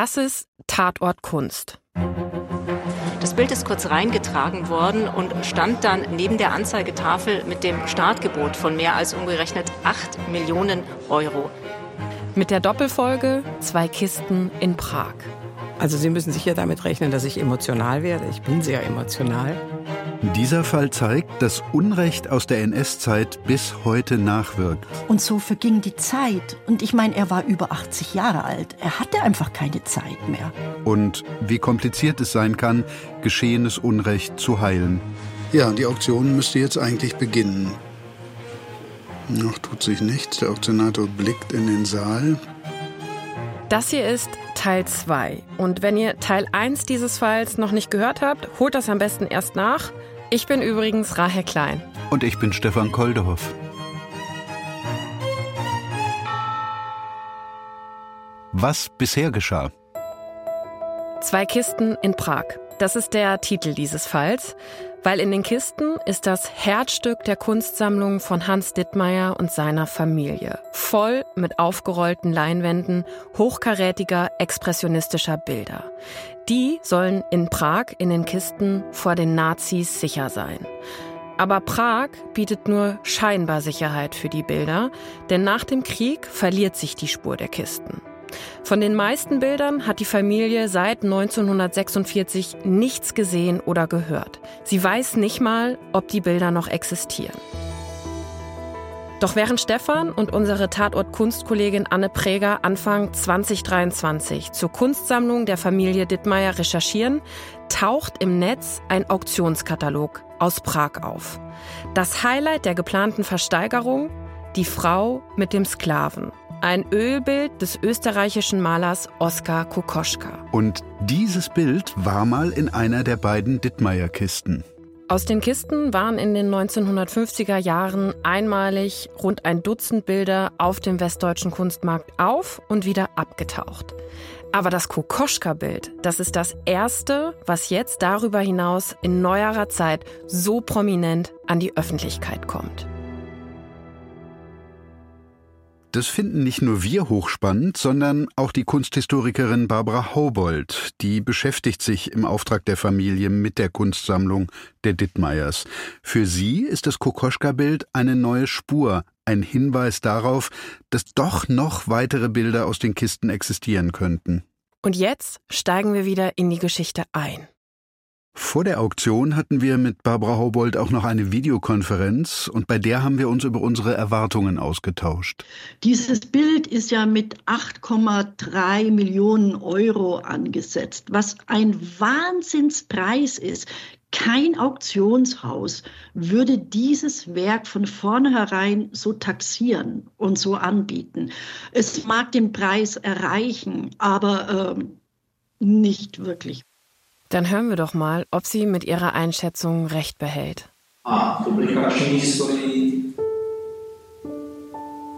Das ist Tatort Kunst. Das Bild ist kurz reingetragen worden und stand dann neben der Anzeigetafel mit dem Startgebot von mehr als umgerechnet 8 Millionen Euro. Mit der Doppelfolge Zwei Kisten in Prag. Also Sie müssen sicher damit rechnen, dass ich emotional werde. Ich bin sehr emotional. Dieser Fall zeigt, dass Unrecht aus der NS-Zeit bis heute nachwirkt. Und so verging die Zeit. Und ich meine, er war über 80 Jahre alt. Er hatte einfach keine Zeit mehr. Und wie kompliziert es sein kann, geschehenes Unrecht zu heilen. Ja, die Auktion müsste jetzt eigentlich beginnen. Noch tut sich nichts. Der Auktionator blickt in den Saal. Das hier ist Teil 2. Und wenn ihr Teil 1 dieses Falls noch nicht gehört habt, holt das am besten erst nach. Ich bin übrigens Rahel Klein. Und ich bin Stefan Koldehoff. Was bisher geschah? Zwei Kisten in Prag. Das ist der Titel dieses Falls, weil in den Kisten ist das Herzstück der Kunstsammlung von Hans Dittmeier und seiner Familie, voll mit aufgerollten Leinwänden hochkarätiger expressionistischer Bilder. Die sollen in Prag in den Kisten vor den Nazis sicher sein. Aber Prag bietet nur scheinbar Sicherheit für die Bilder, denn nach dem Krieg verliert sich die Spur der Kisten. Von den meisten Bildern hat die Familie seit 1946 nichts gesehen oder gehört. Sie weiß nicht mal, ob die Bilder noch existieren. Doch während Stefan und unsere Tatort-Kunstkollegin Anne Präger Anfang 2023 zur Kunstsammlung der Familie Dittmeier recherchieren, taucht im Netz ein Auktionskatalog aus Prag auf. Das Highlight der geplanten Versteigerung? Die Frau mit dem Sklaven. Ein Ölbild des österreichischen Malers Oskar Kokoschka. Und dieses Bild war mal in einer der beiden Dittmeier-Kisten. Aus den Kisten waren in den 1950er Jahren einmalig rund ein Dutzend Bilder auf dem westdeutschen Kunstmarkt auf und wieder abgetaucht. Aber das Kokoschka-Bild, das ist das erste, was jetzt darüber hinaus in neuerer Zeit so prominent an die Öffentlichkeit kommt. Das finden nicht nur wir hochspannend, sondern auch die Kunsthistorikerin Barbara Haubold. Die beschäftigt sich im Auftrag der Familie mit der Kunstsammlung der Dittmeiers. Für sie ist das Kokoschka-Bild eine neue Spur, ein Hinweis darauf, dass doch noch weitere Bilder aus den Kisten existieren könnten. Und jetzt steigen wir wieder in die Geschichte ein. Vor der Auktion hatten wir mit Barbara Haubold auch noch eine Videokonferenz und bei der haben wir uns über unsere Erwartungen ausgetauscht. Dieses Bild ist ja mit 8,3 Millionen Euro angesetzt, was ein Wahnsinnspreis ist. Kein Auktionshaus würde dieses Werk von vornherein so taxieren und so anbieten. Es mag den Preis erreichen, aber äh, nicht wirklich. Dann hören wir doch mal, ob sie mit ihrer Einschätzung recht behält.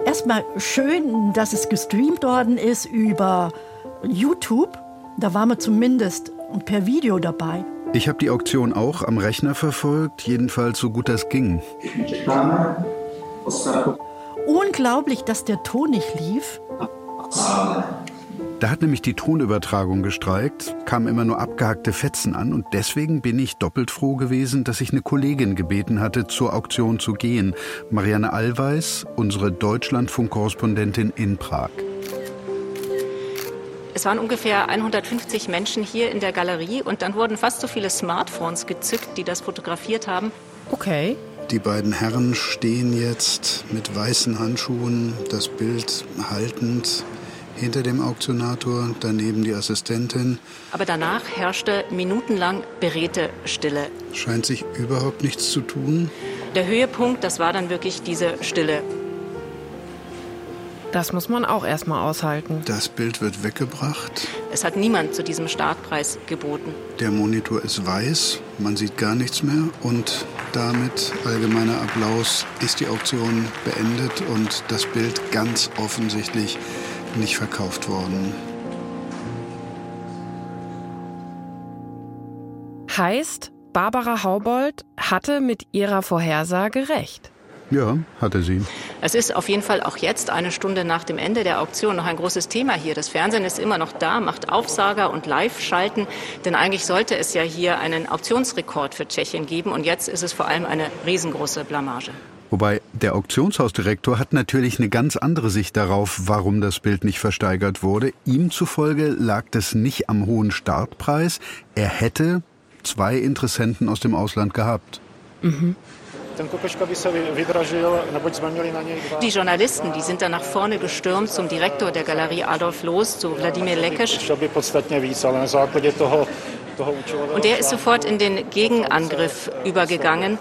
Erstmal schön, dass es gestreamt worden ist über YouTube. Da waren wir zumindest per Video dabei. Ich habe die Auktion auch am Rechner verfolgt, jedenfalls so gut das ging. Unglaublich, dass der Ton nicht lief. Da hat nämlich die Tonübertragung gestreikt, kamen immer nur abgehackte Fetzen an und deswegen bin ich doppelt froh gewesen, dass ich eine Kollegin gebeten hatte, zur Auktion zu gehen. Marianne Allweis, unsere Deutschlandfunk-Korrespondentin in Prag. Es waren ungefähr 150 Menschen hier in der Galerie und dann wurden fast so viele Smartphones gezückt, die das fotografiert haben. Okay. Die beiden Herren stehen jetzt mit weißen Handschuhen, das Bild haltend hinter dem Auktionator, daneben die Assistentin. Aber danach herrschte minutenlang beredte Stille. Scheint sich überhaupt nichts zu tun. Der Höhepunkt, das war dann wirklich diese Stille. Das muss man auch erstmal aushalten. Das Bild wird weggebracht. Es hat niemand zu diesem Startpreis geboten. Der Monitor ist weiß, man sieht gar nichts mehr und damit allgemeiner Applaus ist die Auktion beendet und das Bild ganz offensichtlich nicht verkauft worden. Heißt, Barbara Haubold hatte mit ihrer Vorhersage recht. Ja, hatte sie. Es ist auf jeden Fall auch jetzt, eine Stunde nach dem Ende der Auktion, noch ein großes Thema hier. Das Fernsehen ist immer noch da, macht Aufsager und Live-Schalten, denn eigentlich sollte es ja hier einen Auktionsrekord für Tschechien geben und jetzt ist es vor allem eine riesengroße Blamage. Wobei der Auktionshausdirektor hat natürlich eine ganz andere Sicht darauf, warum das Bild nicht versteigert wurde. Ihm zufolge lag das nicht am hohen Startpreis. Er hätte zwei Interessenten aus dem Ausland gehabt. Mhm. Die Journalisten, die sind dann nach vorne gestürmt zum Direktor der Galerie Adolf Loos, zu Wladimir Lekeš. Und der ist sofort in den Gegenangriff übergegangen.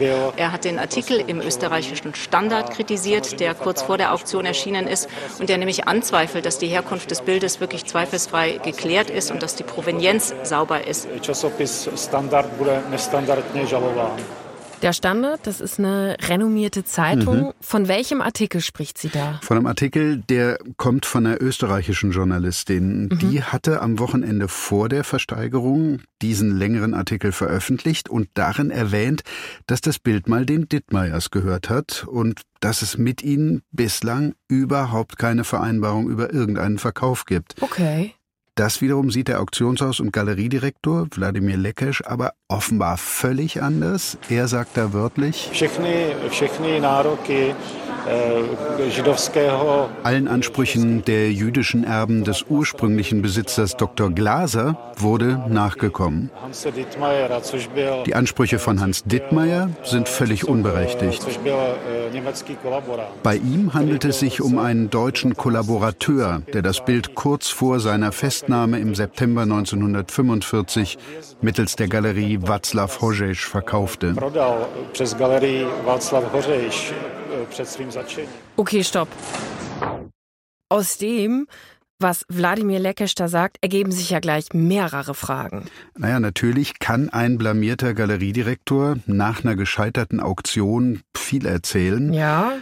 Er hat den Artikel im österreichischen Standard kritisiert, der kurz vor der Auktion erschienen ist und der nämlich anzweifelt, dass die Herkunft des Bildes wirklich zweifelsfrei geklärt ist und dass die Provenienz sauber ist. Der Standard, das ist eine renommierte Zeitung. Mhm. Von welchem Artikel spricht sie da? Von einem Artikel, der kommt von einer österreichischen Journalistin. Mhm. Die hatte am Wochenende vor der Versteigerung diesen längeren Artikel veröffentlicht und darin erwähnt, dass das Bild mal den Dittmeiers gehört hat und dass es mit ihnen bislang überhaupt keine Vereinbarung über irgendeinen Verkauf gibt. Okay. Das wiederum sieht der Auktionshaus- und Galeriedirektor Wladimir Lekesch aber offenbar völlig anders. Er sagt da wörtlich, allen Ansprüchen der jüdischen Erben des ursprünglichen Besitzers Dr. Glaser wurde nachgekommen. Die Ansprüche von Hans Dittmeier sind völlig unberechtigt. Bei ihm handelt es sich um einen deutschen Kollaborateur, der das Bild kurz vor seiner Festnahme im September 1945 mittels der Galerie Václav Hořeš verkaufte. Okay, stopp. Aus dem, was Wladimir Lekesch da sagt, ergeben sich ja gleich mehrere Fragen. Naja, natürlich kann ein blamierter Galeriedirektor nach einer gescheiterten Auktion viel erzählen. Ja.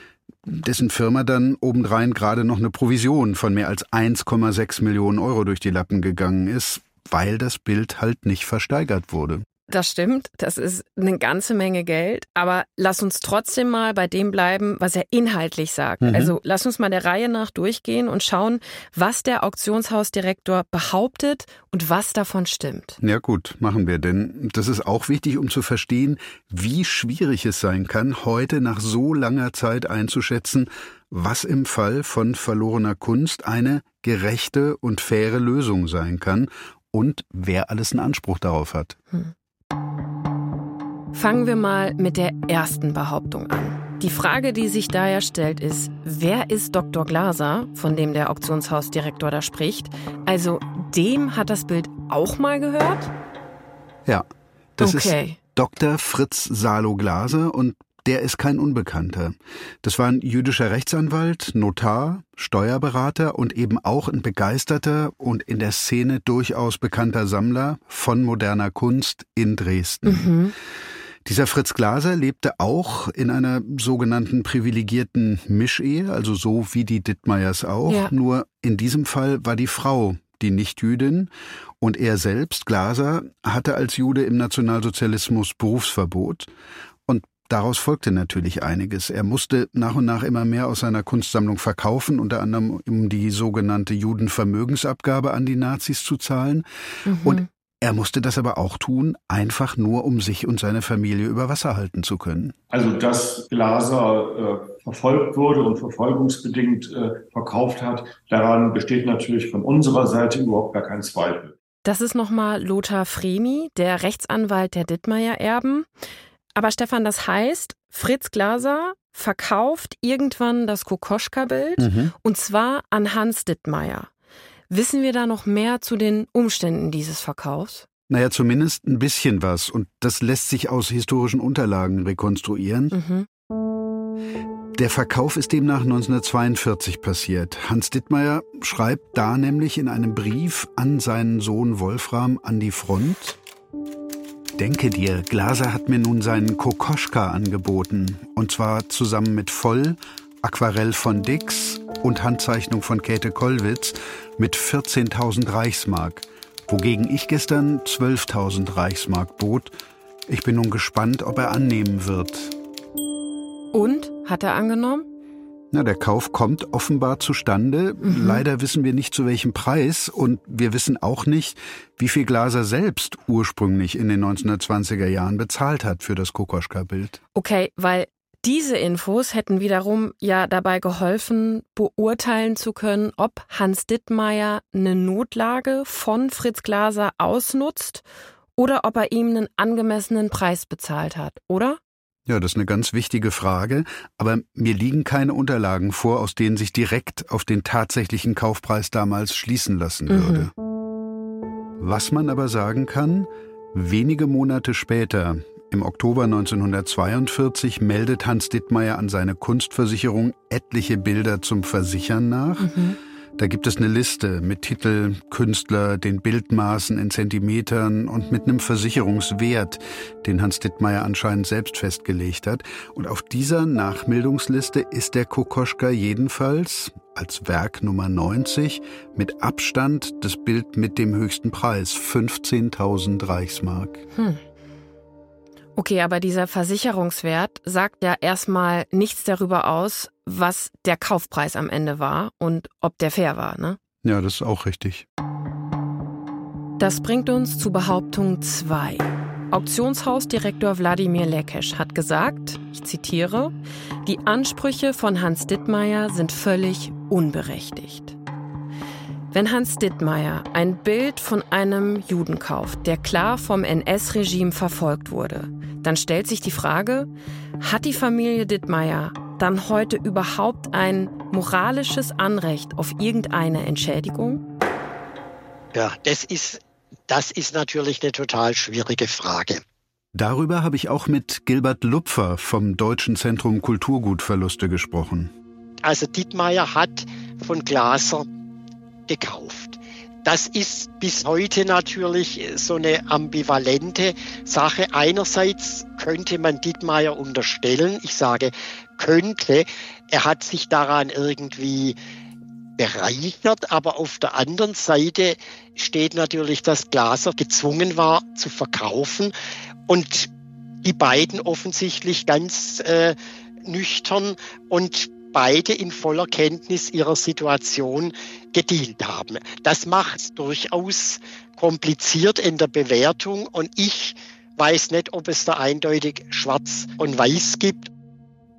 Dessen Firma dann obendrein gerade noch eine Provision von mehr als 1,6 Millionen Euro durch die Lappen gegangen ist, weil das Bild halt nicht versteigert wurde. Das stimmt, das ist eine ganze Menge Geld, aber lass uns trotzdem mal bei dem bleiben, was er inhaltlich sagt. Mhm. Also lass uns mal der Reihe nach durchgehen und schauen, was der Auktionshausdirektor behauptet und was davon stimmt. Ja gut, machen wir, denn das ist auch wichtig, um zu verstehen, wie schwierig es sein kann, heute nach so langer Zeit einzuschätzen, was im Fall von verlorener Kunst eine gerechte und faire Lösung sein kann und wer alles einen Anspruch darauf hat. Hm. Fangen wir mal mit der ersten Behauptung an. Die Frage, die sich daher stellt, ist, wer ist Dr. Glaser, von dem der Auktionshausdirektor da spricht? Also dem hat das Bild auch mal gehört? Ja, das okay. ist Dr. Fritz Salo Glaser und der ist kein Unbekannter. Das war ein jüdischer Rechtsanwalt, Notar, Steuerberater und eben auch ein begeisterter und in der Szene durchaus bekannter Sammler von moderner Kunst in Dresden. Mhm. Dieser Fritz Glaser lebte auch in einer sogenannten privilegierten Mischehe, also so wie die Dittmeiers auch. Ja. Nur in diesem Fall war die Frau die Nichtjüdin und er selbst, Glaser, hatte als Jude im Nationalsozialismus Berufsverbot. Und daraus folgte natürlich einiges. Er musste nach und nach immer mehr aus seiner Kunstsammlung verkaufen, unter anderem um die sogenannte Judenvermögensabgabe an die Nazis zu zahlen. Mhm. Und er musste das aber auch tun, einfach nur um sich und seine Familie über Wasser halten zu können. Also, dass Glaser äh, verfolgt wurde und verfolgungsbedingt äh, verkauft hat, daran besteht natürlich von unserer Seite überhaupt gar kein Zweifel. Das ist nochmal Lothar Fremi, der Rechtsanwalt der Dittmeier-Erben. Aber Stefan, das heißt, Fritz Glaser verkauft irgendwann das Kokoschka-Bild mhm. und zwar an Hans Dittmeier. Wissen wir da noch mehr zu den Umständen dieses Verkaufs? Naja, zumindest ein bisschen was. Und das lässt sich aus historischen Unterlagen rekonstruieren. Mhm. Der Verkauf ist demnach 1942 passiert. Hans Dittmeier schreibt da nämlich in einem Brief an seinen Sohn Wolfram an die Front. Denke dir, Glaser hat mir nun seinen Kokoschka angeboten. Und zwar zusammen mit Voll, Aquarell von Dix und Handzeichnung von Käthe Kollwitz mit 14.000 Reichsmark, wogegen ich gestern 12.000 Reichsmark bot. Ich bin nun gespannt, ob er annehmen wird. Und? Hat er angenommen? Na, der Kauf kommt offenbar zustande. Mhm. Leider wissen wir nicht zu welchem Preis und wir wissen auch nicht, wie viel Glaser selbst ursprünglich in den 1920er Jahren bezahlt hat für das Kokoschka-Bild. Okay, weil diese Infos hätten wiederum ja dabei geholfen, beurteilen zu können, ob Hans Dittmeier eine Notlage von Fritz Glaser ausnutzt oder ob er ihm einen angemessenen Preis bezahlt hat, oder? Ja, das ist eine ganz wichtige Frage, aber mir liegen keine Unterlagen vor, aus denen sich direkt auf den tatsächlichen Kaufpreis damals schließen lassen würde. Mhm. Was man aber sagen kann, wenige Monate später, im Oktober 1942, meldet Hans Dittmeier an seine Kunstversicherung etliche Bilder zum Versichern nach. Mhm. Da gibt es eine Liste mit Titel, Künstler, den Bildmaßen in Zentimetern und mit einem Versicherungswert, den Hans Dittmeier anscheinend selbst festgelegt hat. Und auf dieser Nachmeldungsliste ist der Kokoschka jedenfalls als Werk Nummer 90 mit Abstand das Bild mit dem höchsten Preis, 15.000 Reichsmark. Hm. Okay, aber dieser Versicherungswert sagt ja erstmal nichts darüber aus, was der Kaufpreis am Ende war und ob der fair war, ne? Ja, das ist auch richtig. Das bringt uns zu Behauptung 2. Auktionshausdirektor Wladimir Lekesch hat gesagt, ich zitiere, die Ansprüche von Hans Dittmeier sind völlig unberechtigt. Wenn Hans Dittmeier ein Bild von einem Juden kauft, der klar vom NS-Regime verfolgt wurde, dann stellt sich die Frage, hat die Familie Dittmeier dann heute überhaupt ein moralisches Anrecht auf irgendeine Entschädigung? Ja, das ist, das ist natürlich eine total schwierige Frage. Darüber habe ich auch mit Gilbert Lupfer vom Deutschen Zentrum Kulturgutverluste gesprochen. Also Dittmeier hat von Glaser gekauft. Das ist bis heute natürlich so eine ambivalente Sache. Einerseits könnte man Dittmeier unterstellen, ich sage könnte, er hat sich daran irgendwie bereichert, aber auf der anderen Seite steht natürlich, dass Glaser gezwungen war zu verkaufen. Und die beiden offensichtlich ganz äh, nüchtern und beide in voller Kenntnis ihrer Situation gedient haben. Das macht es durchaus kompliziert in der Bewertung und ich weiß nicht, ob es da eindeutig schwarz und weiß gibt.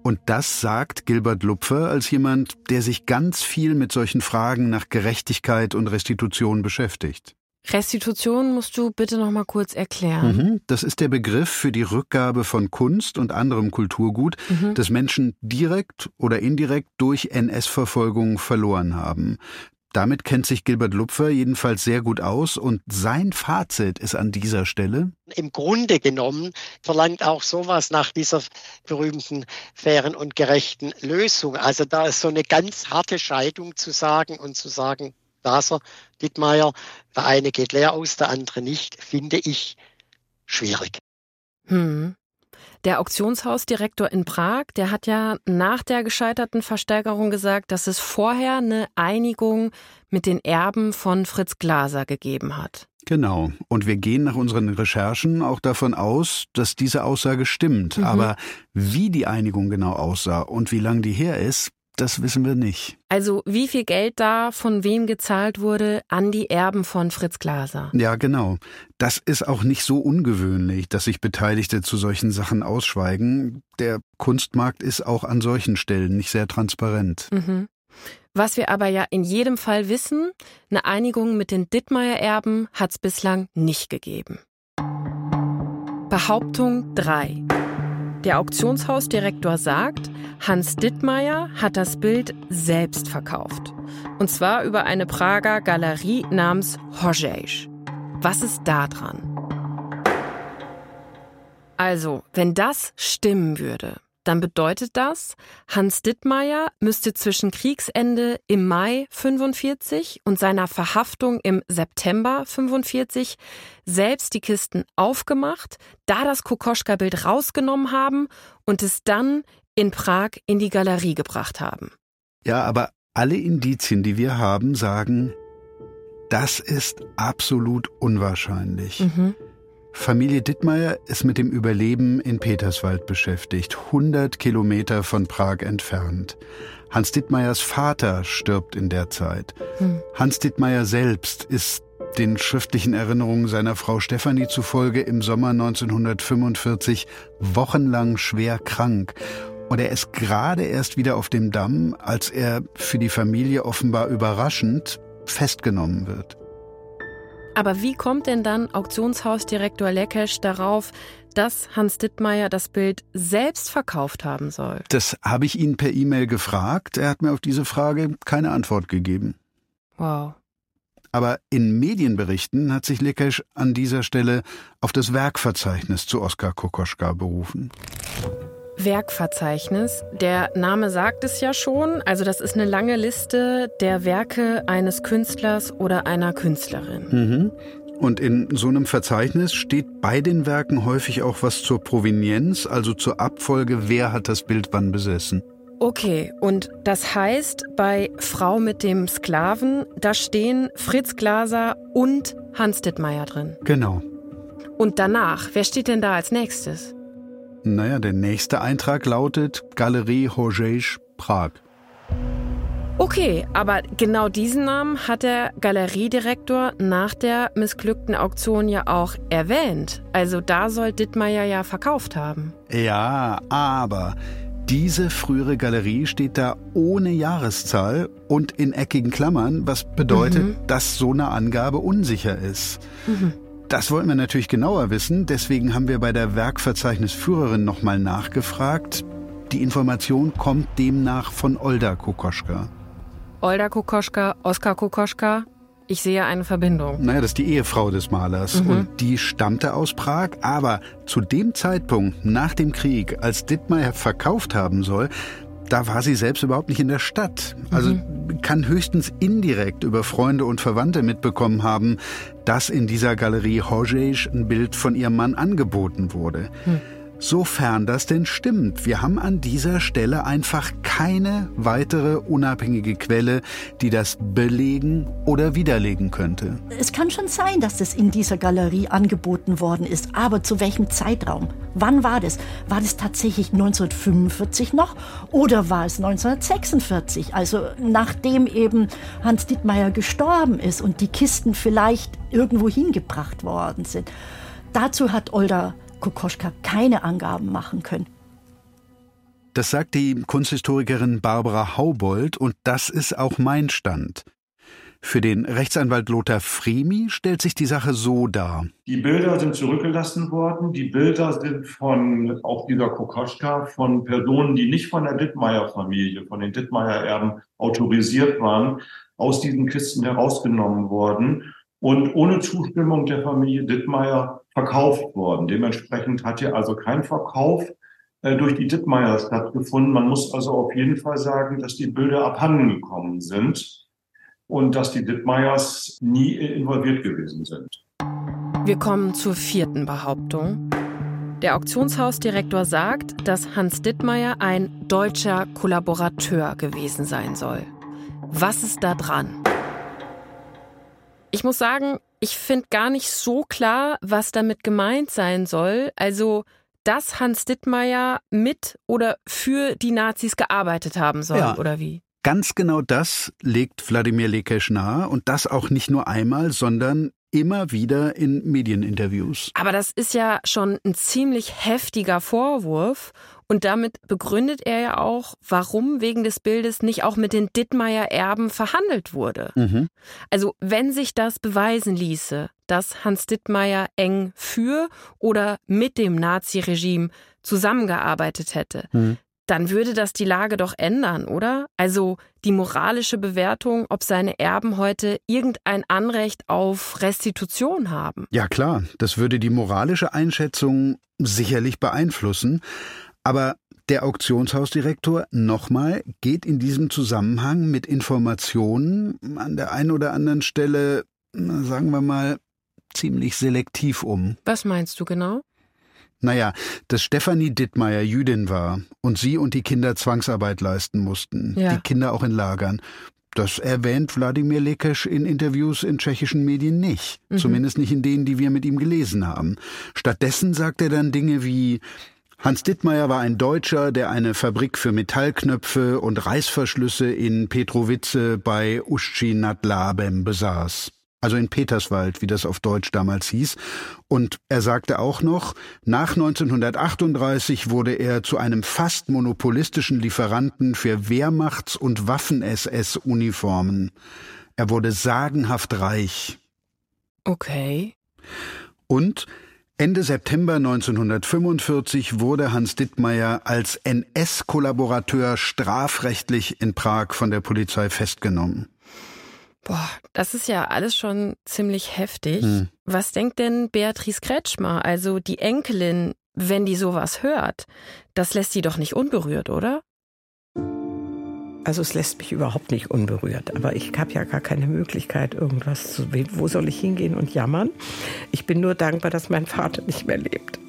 Und das sagt Gilbert Lupfer als jemand, der sich ganz viel mit solchen Fragen nach Gerechtigkeit und Restitution beschäftigt. Restitution musst du bitte noch mal kurz erklären. Mhm, das ist der Begriff für die Rückgabe von Kunst und anderem Kulturgut, mhm. das Menschen direkt oder indirekt durch NS-Verfolgung verloren haben. Damit kennt sich Gilbert Lupfer jedenfalls sehr gut aus und sein Fazit ist an dieser Stelle. Im Grunde genommen verlangt auch sowas nach dieser berühmten fairen und gerechten Lösung. Also da ist so eine ganz harte Scheidung zu sagen und zu sagen, Glaser, Dittmeier, der eine geht leer aus, der andere nicht, finde ich schwierig. Hm. Der Auktionshausdirektor in Prag, der hat ja nach der gescheiterten Versteigerung gesagt, dass es vorher eine Einigung mit den Erben von Fritz Glaser gegeben hat. Genau. Und wir gehen nach unseren Recherchen auch davon aus, dass diese Aussage stimmt. Mhm. Aber wie die Einigung genau aussah und wie lang die her ist, das wissen wir nicht. Also wie viel Geld da von wem gezahlt wurde an die Erben von Fritz Glaser? Ja, genau. Das ist auch nicht so ungewöhnlich, dass sich Beteiligte zu solchen Sachen ausschweigen. Der Kunstmarkt ist auch an solchen Stellen nicht sehr transparent. Mhm. Was wir aber ja in jedem Fall wissen, eine Einigung mit den Dittmeier-Erben hat es bislang nicht gegeben. Behauptung 3. Der Auktionshausdirektor sagt, Hans Dittmeier hat das Bild selbst verkauft. Und zwar über eine Prager Galerie namens Hojej. Was ist da dran? Also, wenn das stimmen würde, dann bedeutet das, Hans Dittmeier müsste zwischen Kriegsende im Mai 45 und seiner Verhaftung im September 45 selbst die Kisten aufgemacht, da das Kokoschka-Bild rausgenommen haben und es dann in Prag in die Galerie gebracht haben. Ja, aber alle Indizien, die wir haben, sagen, das ist absolut unwahrscheinlich. Mhm. Familie Dittmeier ist mit dem Überleben in Peterswald beschäftigt, 100 Kilometer von Prag entfernt. Hans Dittmeiers Vater stirbt in der Zeit. Hm. Hans Dittmeier selbst ist den schriftlichen Erinnerungen seiner Frau Stefanie zufolge im Sommer 1945 wochenlang schwer krank. Und er ist gerade erst wieder auf dem Damm, als er für die Familie offenbar überraschend festgenommen wird. Aber wie kommt denn dann Auktionshausdirektor Leckesch darauf, dass Hans Dittmeier das Bild selbst verkauft haben soll? Das habe ich ihn per E-Mail gefragt. Er hat mir auf diese Frage keine Antwort gegeben. Wow. Aber in Medienberichten hat sich Leckesch an dieser Stelle auf das Werkverzeichnis zu Oskar Kokoschka berufen. Werkverzeichnis. Der Name sagt es ja schon. Also das ist eine lange Liste der Werke eines Künstlers oder einer Künstlerin. Mhm. Und in so einem Verzeichnis steht bei den Werken häufig auch was zur Provenienz, also zur Abfolge, wer hat das Bild wann besessen. Okay, und das heißt, bei Frau mit dem Sklaven, da stehen Fritz Glaser und Hans Dittmeier drin. Genau. Und danach, wer steht denn da als nächstes? Naja, der nächste Eintrag lautet Galerie Horgej, Prag. Okay, aber genau diesen Namen hat der Galeriedirektor nach der missglückten Auktion ja auch erwähnt. Also da soll Dittmeier ja verkauft haben. Ja, aber diese frühere Galerie steht da ohne Jahreszahl und in eckigen Klammern, was bedeutet, mhm. dass so eine Angabe unsicher ist. Mhm. Das wollten wir natürlich genauer wissen, deswegen haben wir bei der Werkverzeichnisführerin nochmal nachgefragt. Die Information kommt demnach von Olda Kokoschka. Olda Kokoschka, Oskar Kokoschka, ich sehe eine Verbindung. Naja, das ist die Ehefrau des Malers. Mhm. Und die stammte aus Prag. Aber zu dem Zeitpunkt, nach dem Krieg, als Dittmeier verkauft haben soll, da war sie selbst überhaupt nicht in der Stadt. Also mhm. kann höchstens indirekt über Freunde und Verwandte mitbekommen haben, dass in dieser Galerie Horgej ein Bild von ihrem Mann angeboten wurde. Mhm. Sofern das denn stimmt. Wir haben an dieser Stelle einfach keine weitere unabhängige Quelle, die das belegen oder widerlegen könnte. Es kann schon sein, dass das in dieser Galerie angeboten worden ist, aber zu welchem Zeitraum? Wann war das? War das tatsächlich 1945 noch oder war es 1946? Also nachdem eben Hans Dittmeier gestorben ist und die Kisten vielleicht irgendwo hingebracht worden sind. Dazu hat Olda Kokoschka keine Angaben machen können. Das sagt die Kunsthistorikerin Barbara Haubold und das ist auch mein Stand. Für den Rechtsanwalt Lothar Fremi stellt sich die Sache so dar. Die Bilder sind zurückgelassen worden. Die Bilder sind von, auch dieser Kokoschka, von Personen, die nicht von der Dittmeier-Familie, von den Dittmeier-Erben autorisiert waren, aus diesen Kisten herausgenommen worden und ohne Zustimmung der Familie Dittmeier verkauft worden. Dementsprechend hat hier also kein Verkauf äh, durch die Dittmeier stattgefunden. Man muss also auf jeden Fall sagen, dass die Bilder abhanden gekommen sind und dass die Dittmeiers nie involviert gewesen sind. Wir kommen zur vierten Behauptung. Der Auktionshausdirektor sagt, dass Hans Dittmeier ein deutscher Kollaborateur gewesen sein soll. Was ist da dran? Ich muss sagen, ich finde gar nicht so klar, was damit gemeint sein soll. Also, dass Hans Dittmeier mit oder für die Nazis gearbeitet haben soll, ja. oder wie? Ganz genau das legt Wladimir Lekesch nahe und das auch nicht nur einmal, sondern immer wieder in Medieninterviews. Aber das ist ja schon ein ziemlich heftiger Vorwurf und damit begründet er ja auch, warum wegen des Bildes nicht auch mit den Dittmeier-Erben verhandelt wurde. Mhm. Also wenn sich das beweisen ließe, dass Hans Dittmeier eng für oder mit dem Naziregime zusammengearbeitet hätte, mhm dann würde das die Lage doch ändern, oder? Also die moralische Bewertung, ob seine Erben heute irgendein Anrecht auf Restitution haben. Ja klar, das würde die moralische Einschätzung sicherlich beeinflussen. Aber der Auktionshausdirektor nochmal geht in diesem Zusammenhang mit Informationen an der einen oder anderen Stelle, sagen wir mal, ziemlich selektiv um. Was meinst du genau? Naja, dass Stefanie Dittmeier Jüdin war und sie und die Kinder Zwangsarbeit leisten mussten, ja. die Kinder auch in Lagern, Das erwähnt Wladimir Lekesch in Interviews in tschechischen Medien nicht. Mhm. Zumindest nicht in denen, die wir mit ihm gelesen haben. Stattdessen sagt er dann Dinge wie, Hans Dittmeier war ein Deutscher, der eine Fabrik für Metallknöpfe und Reißverschlüsse in Petrowice bei Uschi nad Labem besaß also in Peterswald, wie das auf Deutsch damals hieß. Und er sagte auch noch, nach 1938 wurde er zu einem fast monopolistischen Lieferanten für Wehrmachts- und Waffen-SS-Uniformen. Er wurde sagenhaft reich. Okay. Und Ende September 1945 wurde Hans Dittmeier als NS-Kollaborateur strafrechtlich in Prag von der Polizei festgenommen. Boah, das ist ja alles schon ziemlich heftig. Hm. Was denkt denn Beatrice Kretschmer, also die Enkelin, wenn die sowas hört? Das lässt sie doch nicht unberührt, oder? Also es lässt mich überhaupt nicht unberührt, aber ich habe ja gar keine Möglichkeit, irgendwas zu. Wo soll ich hingehen und jammern? Ich bin nur dankbar, dass mein Vater nicht mehr lebt.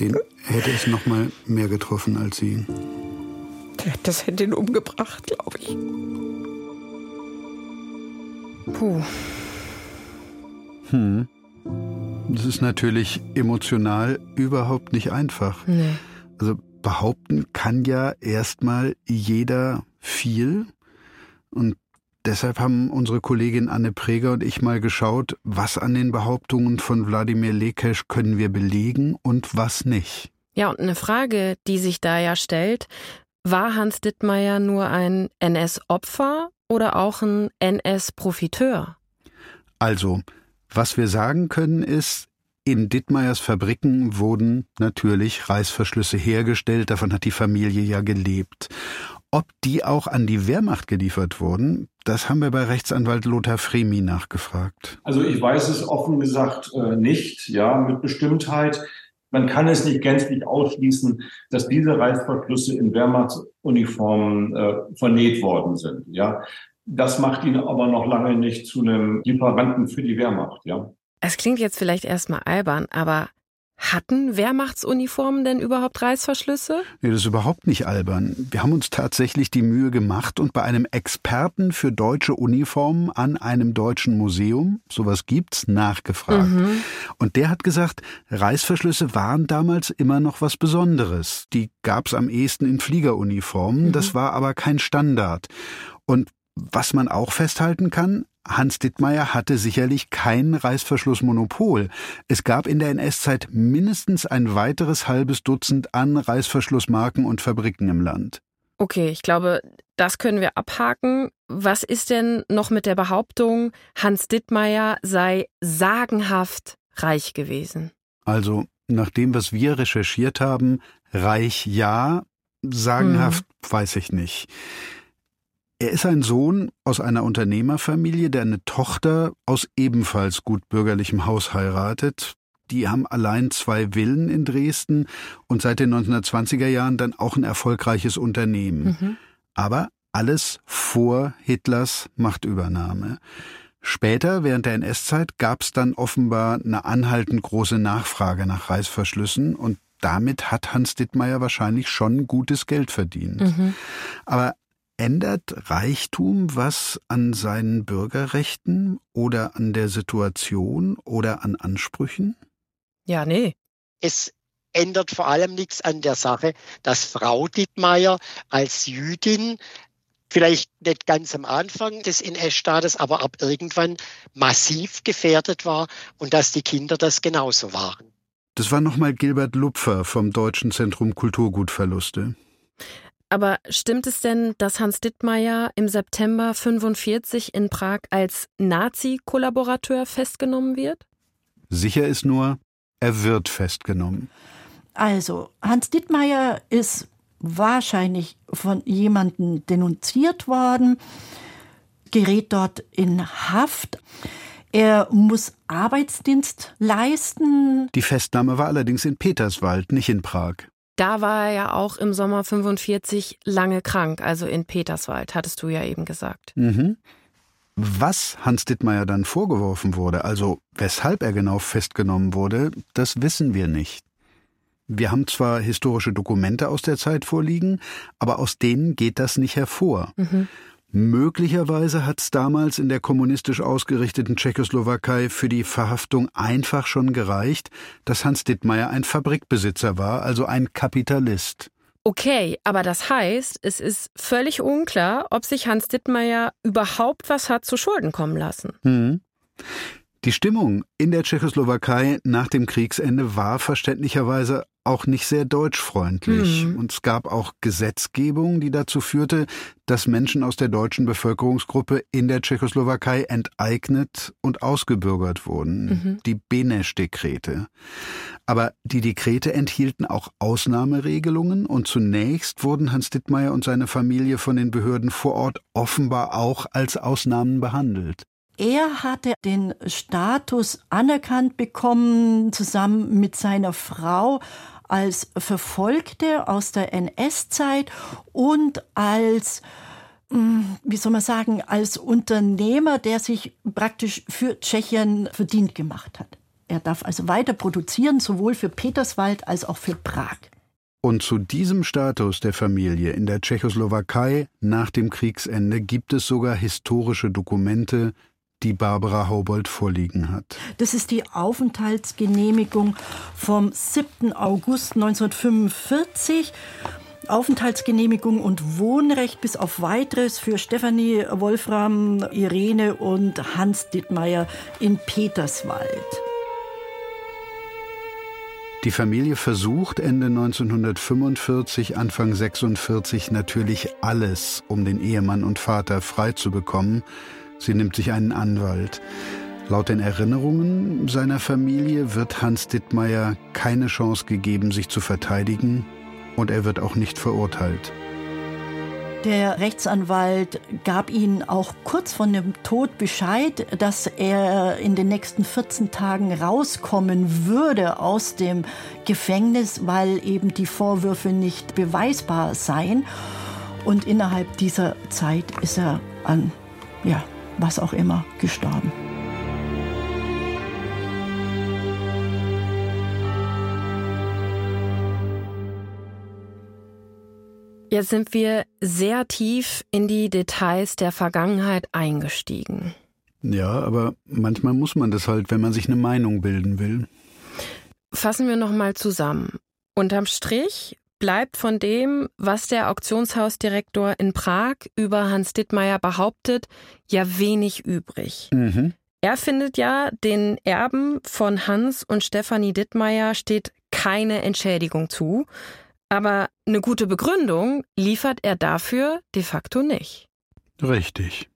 Den hätte es noch mal mehr getroffen als Sie. Das hätte ihn umgebracht, glaube ich. Puh. Hm. Das ist natürlich emotional überhaupt nicht einfach. Nee. Also behaupten kann ja erstmal jeder viel. Und deshalb haben unsere Kollegin Anne Preger und ich mal geschaut, was an den Behauptungen von Wladimir Lekesch können wir belegen und was nicht. Ja, und eine Frage, die sich da ja stellt, war Hans Dittmeier nur ein NS-Opfer oder auch ein NS-Profiteur? Also, was wir sagen können ist, in Dittmeiers Fabriken wurden natürlich Reißverschlüsse hergestellt, davon hat die Familie ja gelebt. Ob die auch an die Wehrmacht geliefert wurden, das haben wir bei Rechtsanwalt Lothar Fremi nachgefragt. Also ich weiß es offen gesagt äh, nicht, ja, mit Bestimmtheit. Man kann es nicht gänzlich ausschließen, dass diese Reißverschlüsse in Wehrmachtsuniformen äh, vernäht worden sind. Ja, das macht ihn aber noch lange nicht zu einem Lieferanten für die Wehrmacht. Ja. Es klingt jetzt vielleicht erstmal albern, aber hatten Wehrmachtsuniformen denn überhaupt Reißverschlüsse? Nee, das ist überhaupt nicht albern. Wir haben uns tatsächlich die Mühe gemacht und bei einem Experten für deutsche Uniformen an einem deutschen Museum, sowas gibt's, nachgefragt. Mhm. Und der hat gesagt, Reißverschlüsse waren damals immer noch was Besonderes. Die gab's am ehesten in Fliegeruniformen, mhm. das war aber kein Standard. Und was man auch festhalten kann, Hans Dittmeier hatte sicherlich kein Reißverschlussmonopol. Es gab in der NS-Zeit mindestens ein weiteres halbes Dutzend an Reißverschlussmarken und Fabriken im Land. Okay, ich glaube, das können wir abhaken. Was ist denn noch mit der Behauptung, Hans Dittmeier sei sagenhaft reich gewesen? Also, nach dem, was wir recherchiert haben, reich ja, sagenhaft hm. weiß ich nicht. Er ist ein Sohn aus einer Unternehmerfamilie, der eine Tochter aus ebenfalls gut bürgerlichem Haus heiratet. Die haben allein zwei Villen in Dresden und seit den 1920er Jahren dann auch ein erfolgreiches Unternehmen. Mhm. Aber alles vor Hitlers Machtübernahme. Später, während der NS-Zeit, gab es dann offenbar eine anhaltend große Nachfrage nach Reißverschlüssen und damit hat Hans Dittmeier wahrscheinlich schon gutes Geld verdient. Mhm. Aber Ändert Reichtum was an seinen Bürgerrechten oder an der Situation oder an Ansprüchen? Ja, nee. Es ändert vor allem nichts an der Sache, dass Frau Dittmeier als Jüdin vielleicht nicht ganz am Anfang des NS-Staates, aber ab irgendwann massiv gefährdet war und dass die Kinder das genauso waren. Das war nochmal Gilbert Lupfer vom Deutschen Zentrum Kulturgutverluste. Aber stimmt es denn, dass Hans Dittmeier im September 45 in Prag als Nazi-Kollaborateur festgenommen wird? Sicher ist nur, er wird festgenommen. Also, Hans Dittmeier ist wahrscheinlich von jemandem denunziert worden, gerät dort in Haft. Er muss Arbeitsdienst leisten. Die Festnahme war allerdings in Peterswald, nicht in Prag. Da war er ja auch im Sommer 45 lange krank, also in Peterswald, hattest du ja eben gesagt. Mhm. Was Hans Dittmeier dann vorgeworfen wurde, also weshalb er genau festgenommen wurde, das wissen wir nicht. Wir haben zwar historische Dokumente aus der Zeit vorliegen, aber aus denen geht das nicht hervor. Mhm. Möglicherweise hat es damals in der kommunistisch ausgerichteten Tschechoslowakei für die Verhaftung einfach schon gereicht, dass Hans Dittmeier ein Fabrikbesitzer war, also ein Kapitalist. Okay, aber das heißt, es ist völlig unklar, ob sich Hans Dittmeier überhaupt was hat zu Schulden kommen lassen. Hm. Die Stimmung in der Tschechoslowakei nach dem Kriegsende war verständlicherweise auch nicht sehr deutschfreundlich. Mhm. Und es gab auch Gesetzgebung, die dazu führte, dass Menschen aus der deutschen Bevölkerungsgruppe in der Tschechoslowakei enteignet und ausgebürgert wurden. Mhm. Die Beneš-Dekrete. Aber die Dekrete enthielten auch Ausnahmeregelungen und zunächst wurden Hans Dittmeier und seine Familie von den Behörden vor Ort offenbar auch als Ausnahmen behandelt. Er hatte den Status anerkannt bekommen, zusammen mit seiner Frau, als Verfolgte aus der NS-Zeit und als hm, wie soll man sagen, als Unternehmer, der sich praktisch für Tschechien verdient gemacht hat. Er darf also weiter produzieren, sowohl für Peterswald als auch für Prag. Und zu diesem Status der Familie in der Tschechoslowakei nach dem Kriegsende gibt es sogar historische Dokumente, die Barbara Haubold vorliegen hat. Das ist die Aufenthaltsgenehmigung vom 7. August 1945. Aufenthaltsgenehmigung und Wohnrecht bis auf weiteres für Stefanie Wolfram, Irene und Hans Dittmeier in Peterswald. Die Familie versucht Ende 1945, Anfang 46 natürlich alles, um den Ehemann und Vater frei zu bekommen. Sie nimmt sich einen Anwalt. Laut den Erinnerungen seiner Familie wird Hans Dittmeier keine Chance gegeben, sich zu verteidigen, und er wird auch nicht verurteilt. Der Rechtsanwalt gab ihnen auch kurz vor dem Tod Bescheid, dass er in den nächsten 14 Tagen rauskommen würde aus dem Gefängnis, weil eben die Vorwürfe nicht beweisbar seien. Und innerhalb dieser Zeit ist er an ja, was auch immer, gestorben. Jetzt sind wir sehr tief in die Details der Vergangenheit eingestiegen. Ja, aber manchmal muss man das halt, wenn man sich eine Meinung bilden will. Fassen wir noch mal zusammen. Unterm Strich bleibt von dem, was der Auktionshausdirektor in Prag über Hans Dittmeier behauptet, ja wenig übrig. Mhm. Er findet ja, den Erben von Hans und Stefanie Dittmeier steht keine Entschädigung zu, aber eine gute Begründung liefert er dafür de facto nicht. Richtig.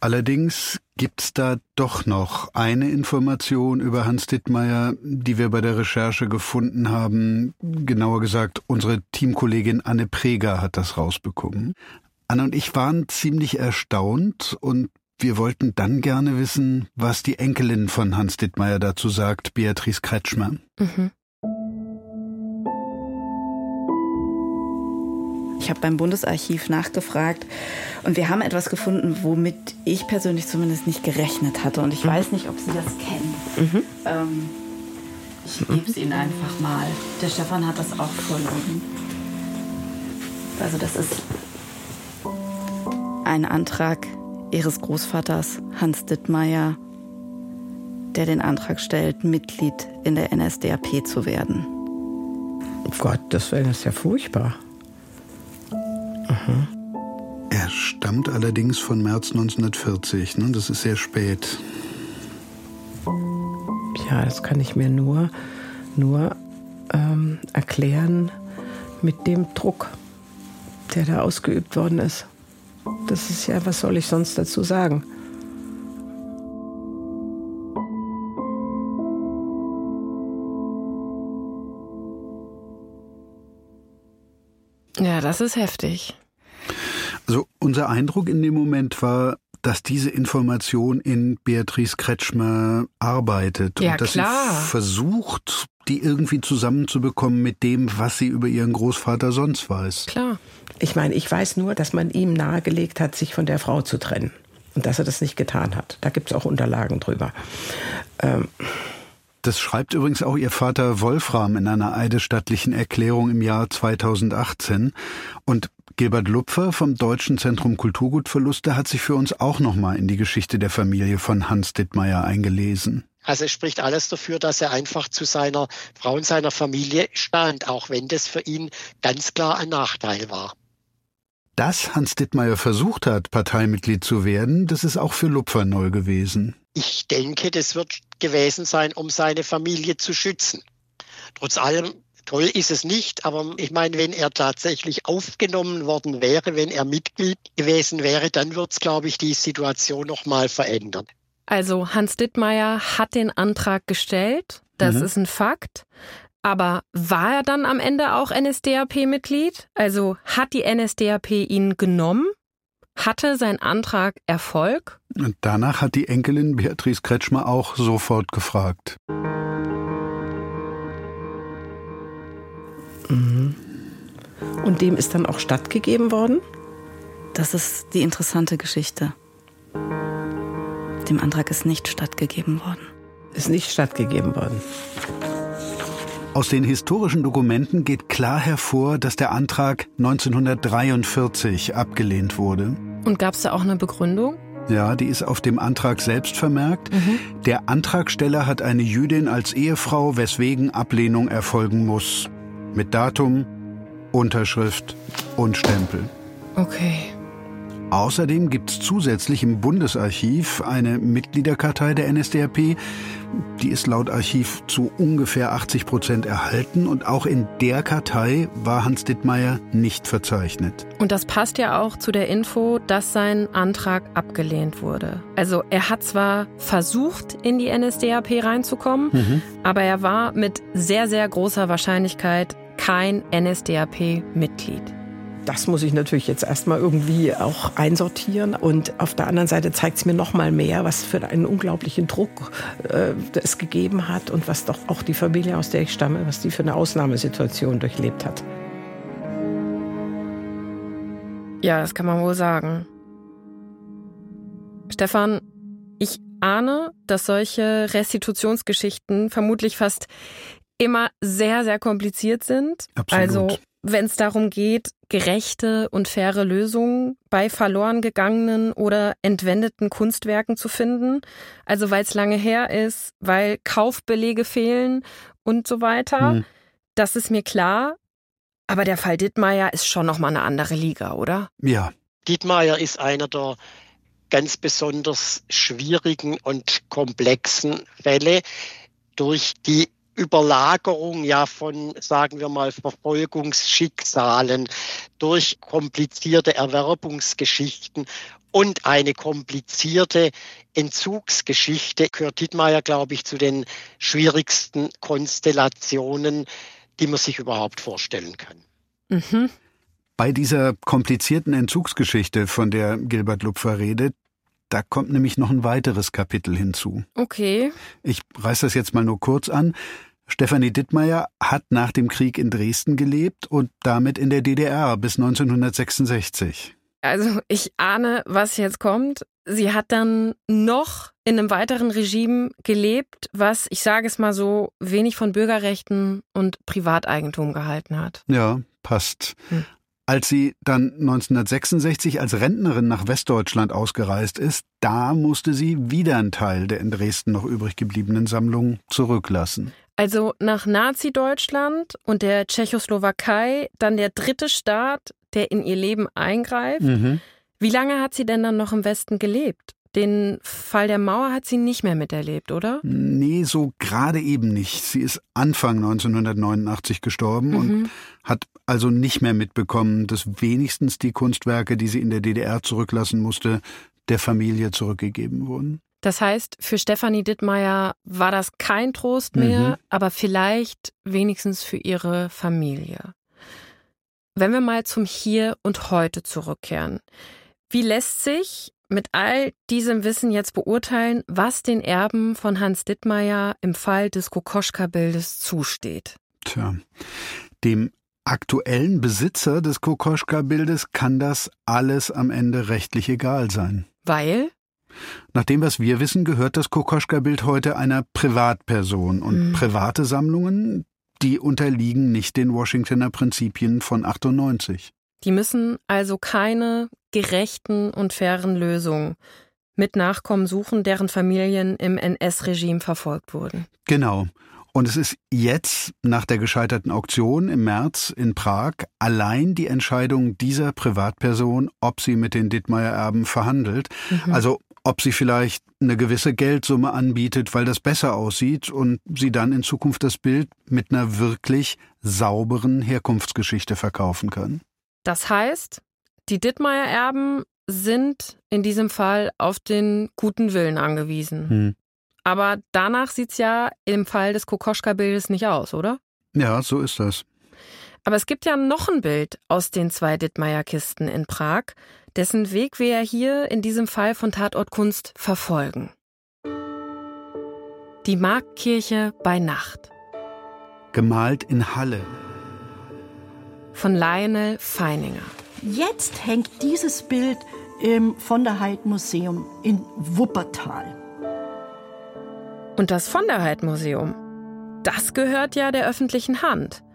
Allerdings gibt's da doch noch eine Information über Hans Dittmeier, die wir bei der Recherche gefunden haben. Genauer gesagt, unsere Teamkollegin Anne Preger hat das rausbekommen. Anne und ich waren ziemlich erstaunt und wir wollten dann gerne wissen, was die Enkelin von Hans Dittmeier dazu sagt, Beatrice Kretschmer. Mhm. Ich habe beim Bundesarchiv nachgefragt und wir haben etwas gefunden, womit ich persönlich zumindest nicht gerechnet hatte. Und ich mhm. weiß nicht, ob Sie das kennen. Mhm. Ähm, ich gebe es Ihnen einfach mal. Der Stefan hat das auch vorliegen. Also das ist ein Antrag Ihres Großvaters Hans Dittmeier, der den Antrag stellt, Mitglied in der NSDAP zu werden. Oh Gott, das wäre ja furchtbar. Aha. Er stammt allerdings von März 1940. Ne? Das ist sehr spät. Ja, das kann ich mir nur, nur ähm, erklären mit dem Druck, der da ausgeübt worden ist. Das ist ja, was soll ich sonst dazu sagen? Ja, das ist heftig. Also unser Eindruck in dem Moment war, dass diese Information in Beatrice Kretschmer arbeitet ja, und dass klar. sie versucht, die irgendwie zusammenzubekommen mit dem, was sie über ihren Großvater sonst weiß. Klar. Ich meine, ich weiß nur, dass man ihm nahegelegt hat, sich von der Frau zu trennen. Und dass er das nicht getan hat. Da gibt es auch Unterlagen drüber. Ähm, Das schreibt übrigens auch ihr Vater Wolfram in einer eidesstattlichen Erklärung im Jahr 2018. Und Gilbert Lupfer vom Deutschen Zentrum Kulturgutverluste hat sich für uns auch nochmal in die Geschichte der Familie von Hans Dittmeier eingelesen. Also es spricht alles dafür, dass er einfach zu seiner Frau und seiner Familie stand, auch wenn das für ihn ganz klar ein Nachteil war. Dass Hans Dittmeier versucht hat, Parteimitglied zu werden, das ist auch für Lupfer neu gewesen. Ich denke, das wird gewesen sein, um seine Familie zu schützen. Trotz allem toll ist es nicht, aber ich meine, wenn er tatsächlich aufgenommen worden wäre, wenn er Mitglied gewesen wäre, dann wird es, glaube ich, die Situation nochmal verändern. Also Hans Dittmeier hat den Antrag gestellt, das mhm. ist ein Fakt. Aber war er dann am Ende auch NSDAP-Mitglied? Also hat die NSDAP ihn genommen? Hatte sein Antrag Erfolg? Und danach hat die Enkelin Beatrice Kretschmer auch sofort gefragt. Mhm. Und dem ist dann auch stattgegeben worden? Das ist die interessante Geschichte. Dem Antrag ist nicht stattgegeben worden. Ist nicht stattgegeben worden. Aus den historischen Dokumenten geht klar hervor, dass der Antrag 1943 abgelehnt wurde. Und gab es da auch eine Begründung? Ja, die ist auf dem Antrag selbst vermerkt. Mhm. Der Antragsteller hat eine Jüdin als Ehefrau, weswegen Ablehnung erfolgen muss. Mit Datum, Unterschrift und Stempel. Okay. Außerdem gibt es zusätzlich im Bundesarchiv eine Mitgliederkartei der NSDAP. Die ist laut Archiv zu ungefähr 80 Prozent erhalten und auch in der Kartei war Hans Dittmeier nicht verzeichnet. Und das passt ja auch zu der Info, dass sein Antrag abgelehnt wurde. Also er hat zwar versucht, in die NSDAP reinzukommen, mhm. aber er war mit sehr, sehr großer Wahrscheinlichkeit kein NSDAP-Mitglied das muss ich natürlich jetzt erstmal irgendwie auch einsortieren. Und auf der anderen Seite zeigt es mir noch mal mehr, was für einen unglaublichen Druck äh, es gegeben hat und was doch auch die Familie, aus der ich stamme, was die für eine Ausnahmesituation durchlebt hat. Ja, das kann man wohl sagen. Stefan, ich ahne, dass solche Restitutionsgeschichten vermutlich fast immer sehr, sehr kompliziert sind. Absolut. Also wenn es darum geht, gerechte und faire Lösungen bei verloren gegangenen oder entwendeten Kunstwerken zu finden. Also weil es lange her ist, weil Kaufbelege fehlen und so weiter. Mhm. Das ist mir klar. Aber der Fall Dittmeier ist schon nochmal eine andere Liga, oder? Ja. Dittmeier ist einer der ganz besonders schwierigen und komplexen Fälle durch die Überlagerung ja von, sagen wir mal, Verfolgungsschicksalen durch komplizierte Erwerbungsgeschichten und eine komplizierte Entzugsgeschichte gehört Dittmeier, glaube ich, zu den schwierigsten Konstellationen, die man sich überhaupt vorstellen kann. Mhm. Bei dieser komplizierten Entzugsgeschichte, von der Gilbert Lupfer redet, da kommt nämlich noch ein weiteres Kapitel hinzu. Okay. Ich reiß das jetzt mal nur kurz an. Stefanie Dittmeier hat nach dem Krieg in Dresden gelebt und damit in der DDR bis 1966. Also ich ahne, was jetzt kommt. Sie hat dann noch in einem weiteren Regime gelebt, was, ich sage es mal so, wenig von Bürgerrechten und Privateigentum gehalten hat. Ja, passt. Hm. Als sie dann 1966 als Rentnerin nach Westdeutschland ausgereist ist, da musste sie wieder einen Teil der in Dresden noch übrig gebliebenen Sammlung zurücklassen. Also nach Nazi-Deutschland und der Tschechoslowakei dann der dritte Staat, der in ihr Leben eingreift. Mhm. Wie lange hat sie denn dann noch im Westen gelebt? Den Fall der Mauer hat sie nicht mehr miterlebt, oder? Nee, so gerade eben nicht. Sie ist Anfang 1989 gestorben mhm. und hat also nicht mehr mitbekommen, dass wenigstens die Kunstwerke, die sie in der DDR zurücklassen musste, der Familie zurückgegeben wurden. Das heißt, für Stefanie Dittmeier war das kein Trost mehr, mhm. aber vielleicht wenigstens für ihre Familie. Wenn wir mal zum Hier und Heute zurückkehren. Wie lässt sich mit all diesem Wissen jetzt beurteilen, was den Erben von Hans Dittmeier im Fall des Kokoschka-Bildes zusteht? Tja, dem aktuellen Besitzer des Kokoschka-Bildes kann das alles am Ende rechtlich egal sein. Weil? Nach dem, was wir wissen, gehört das Kokoschka-Bild heute einer Privatperson. Und mhm. private Sammlungen, die unterliegen nicht den Washingtoner Prinzipien von 98. Die müssen also keine gerechten und fairen Lösungen mit Nachkommen suchen, deren Familien im NS-Regime verfolgt wurden. Genau. Und es ist jetzt, nach der gescheiterten Auktion im März in Prag, allein die Entscheidung dieser Privatperson, ob sie mit den Dittmeier-Erben verhandelt. Mhm. Also ob sie vielleicht eine gewisse Geldsumme anbietet, weil das besser aussieht und sie dann in Zukunft das Bild mit einer wirklich sauberen Herkunftsgeschichte verkaufen kann. Das heißt, die Dittmeier-Erben sind in diesem Fall auf den guten Willen angewiesen. Hm. Aber danach sieht es ja im Fall des Kokoschka-Bildes nicht aus, oder? Ja, so ist das. Aber es gibt ja noch ein Bild aus den zwei Dittmeier-Kisten in Prag, dessen Weg wir ja hier in diesem Fall von Tatort Kunst verfolgen. Die Marktkirche bei Nacht. Gemalt in Halle. Von Lionel Feininger. Jetzt hängt dieses Bild im Von der Heid Museum in Wuppertal. Und das Von der Heid Museum, das gehört ja der öffentlichen Hand.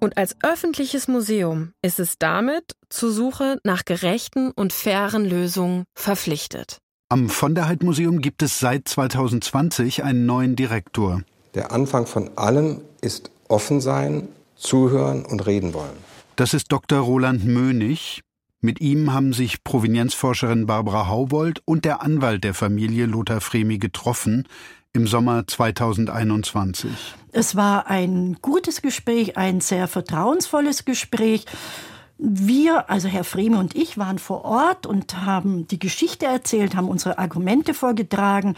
Und als öffentliches Museum ist es damit zur Suche nach gerechten und fairen Lösungen verpflichtet. Am Von der Heid Museum gibt es seit 2020 einen neuen Direktor. Der Anfang von allem ist offen sein, zuhören und reden wollen. Das ist Dr. Roland Mönig. Mit ihm haben sich Provenienzforscherin Barbara Haubold und der Anwalt der Familie Lothar Fremi getroffen im Sommer 2021. Es war ein gutes Gespräch, ein sehr vertrauensvolles Gespräch. Wir, also Herr Freme und ich, waren vor Ort und haben die Geschichte erzählt, haben unsere Argumente vorgetragen.